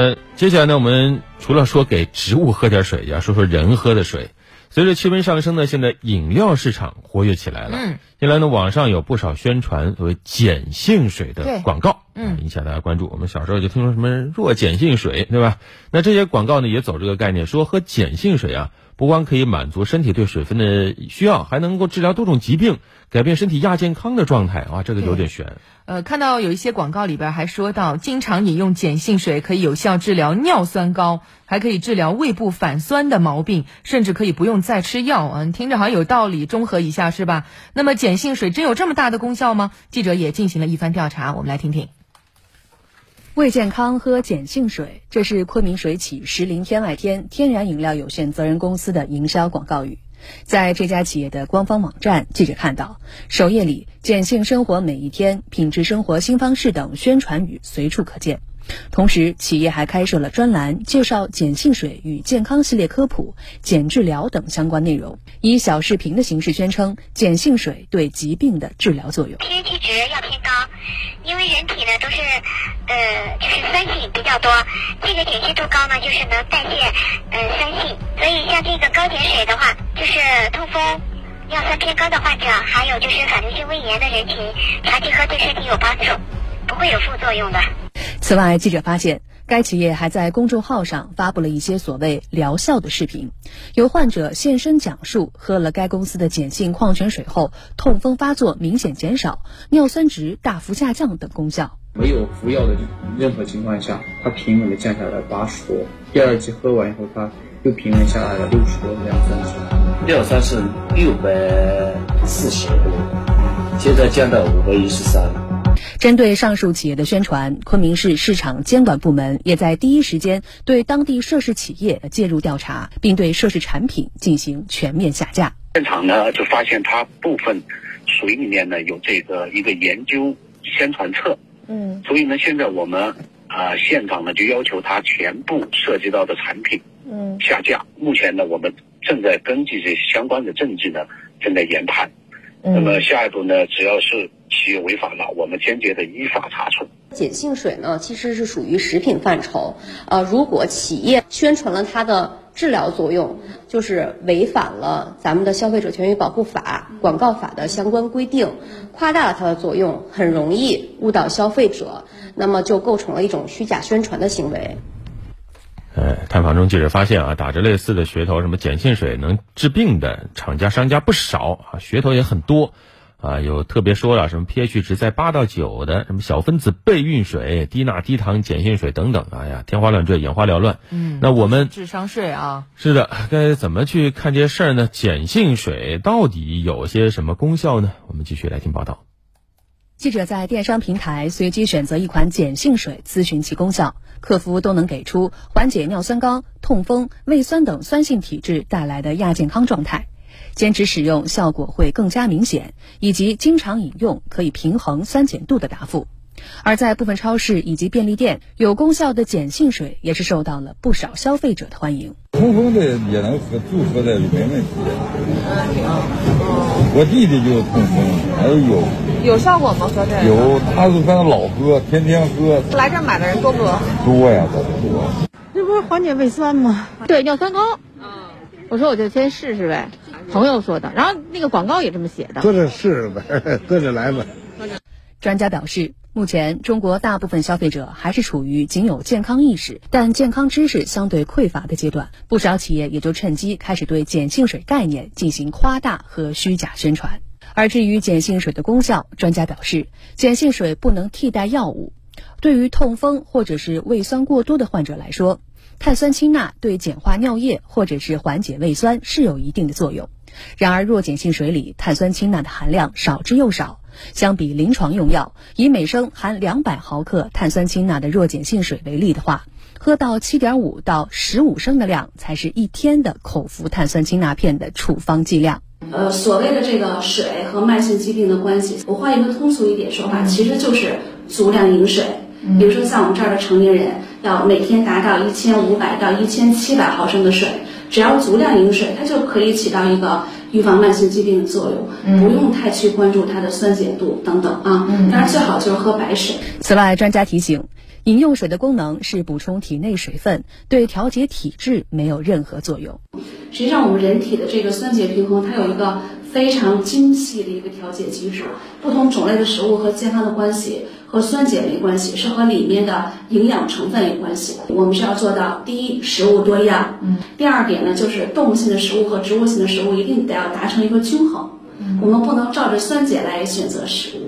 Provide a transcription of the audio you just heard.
呃，接下来呢，我们除了说给植物喝点水，也要说说人喝的水。随着气温上升呢，现在饮料市场活跃起来了。嗯，近来呢，网上有不少宣传所谓碱性水的广告，嗯，引起大家关注。我们小时候就听说什么弱碱性水，对吧？那这些广告呢，也走这个概念，说喝碱性水啊。不光可以满足身体对水分的需要，还能够治疗多种疾病，改变身体亚健康的状态啊！这个有点悬。呃，看到有一些广告里边还说到，经常饮用碱性水可以有效治疗尿酸高，还可以治疗胃部反酸的毛病，甚至可以不用再吃药啊！听着好像有道理，中和一下是吧？那么碱性水真有这么大的功效吗？记者也进行了一番调查，我们来听听。为健康喝碱性水，这是昆明水企石林天外天天然饮料有限责任公司的营销广告语。在这家企业的官方网站，记者看到首页里“碱性生活每一天”“品质生活新方式”等宣传语随处可见。同时，企业还开设了专栏，介绍碱性水与健康系列科普、碱治疗等相关内容，以小视频的形式宣称碱性水对疾病的治疗作用。pH 值要偏高，因为人体呢都是，呃，就是酸性比较多，这个碱性度高呢，就是能代谢，嗯，酸性，所以像这个高碱水的话，就是痛风、尿酸偏高的患者，还有就是反流性胃炎的人群，长期喝对身体有帮助，不会有副作用的。此外，记者发现，该企业还在公众号上发布了一些所谓疗效的视频，有患者现身讲述喝了该公司的碱性矿泉水后，痛风发作明显减少，尿酸值大幅下降等功效。没有服药的任何情况下，它平稳的降下来八十多，第二剂喝完以后，它又平稳下来了六十多尿酸值，尿酸是六百四十多，现在降到五百一十三。针对上述企业的宣传，昆明市市场监管部门也在第一时间对当地涉事企业介入调查，并对涉事产品进行全面下架。现场呢，就发现它部分水里面呢有这个一个研究宣传册，嗯，所以呢，现在我们啊现场呢就要求它全部涉及到的产品，嗯，下架。目前呢，我们正在根据这相关的证据呢，正在研判。那么下一步呢，只要是企业违法了，我们坚决的依法查处。碱性水呢，其实是属于食品范畴。呃，如果企业宣传了它的治疗作用，就是违反了咱们的消费者权益保护法、广告法的相关规定，夸大了它的作用，很容易误导消费者，那么就构成了一种虚假宣传的行为。呃，探访中记者发现啊，打着类似的噱头，什么碱性水能治病的厂家商家不少啊，噱头也很多啊，有特别说了什么 pH 值在八到九的，什么小分子备孕水、低钠低糖碱性水等等，哎呀，天花乱坠，眼花缭乱。嗯，那我们智商税啊，是的，该怎么去看这些事儿呢？碱性水到底有些什么功效呢？我们继续来听报道。记者在电商平台随机选择一款碱性水，咨询其功效，客服都能给出缓解尿酸高、痛风、胃酸等酸性体质带来的亚健康状态，坚持使用效果会更加明显，以及经常饮用可以平衡酸碱度的答复。而在部分超市以及便利店，有功效的碱性水也是受到了不少消费者的欢迎。痛风的也能喝，就喝的没问题。我弟弟就痛风，哎呦有效果吗？喝这有，他是反正老喝，天天喝。来这买的人多不多？多呀，多多。这不是缓解胃酸吗？对，尿酸高。嗯，我说我就先试试呗，朋友说的，然后那个广告也这么写的。喝着试试呗，喝着来吧。专家表示，目前中国大部分消费者还是处于仅有健康意识，但健康知识相对匮乏的阶段。不少企业也就趁机开始对碱性水概念进行夸大和虚假宣传。而至于碱性水的功效，专家表示，碱性水不能替代药物。对于痛风或者是胃酸过多的患者来说，碳酸氢钠对碱化尿液或者是缓解胃酸是有一定的作用。然而，弱碱性水里碳酸氢钠的含量少之又少。相比临床用药，以每升含两百毫克碳酸氢钠的弱碱性水为例的话，喝到七点五到十五升的量才是一天的口服碳酸氢钠片的处方剂量。呃，所谓的这个水和慢性疾病的关系，我换一个通俗一点说法，其实就是足量饮水。比如说像我们这儿的成年人，要每天达到一千五百到一千七百毫升的水，只要足量饮水，它就可以起到一个预防慢性疾病的作用，不用太去关注它的酸碱度等等啊。当然最好就是喝白水。此外，专家提醒，饮用水的功能是补充体内水分，对调节体质没有任何作用。实际上，我们人体的这个酸碱平衡，它有一个非常精细的一个调节机制。不同种类的食物和健康的关系和酸碱没关系，是和里面的营养成分有关系。我们是要做到第一，食物多样；嗯，第二点呢，就是动物性的食物和植物性的食物一定得要达成一个均衡。嗯，我们不能照着酸碱来选择食物。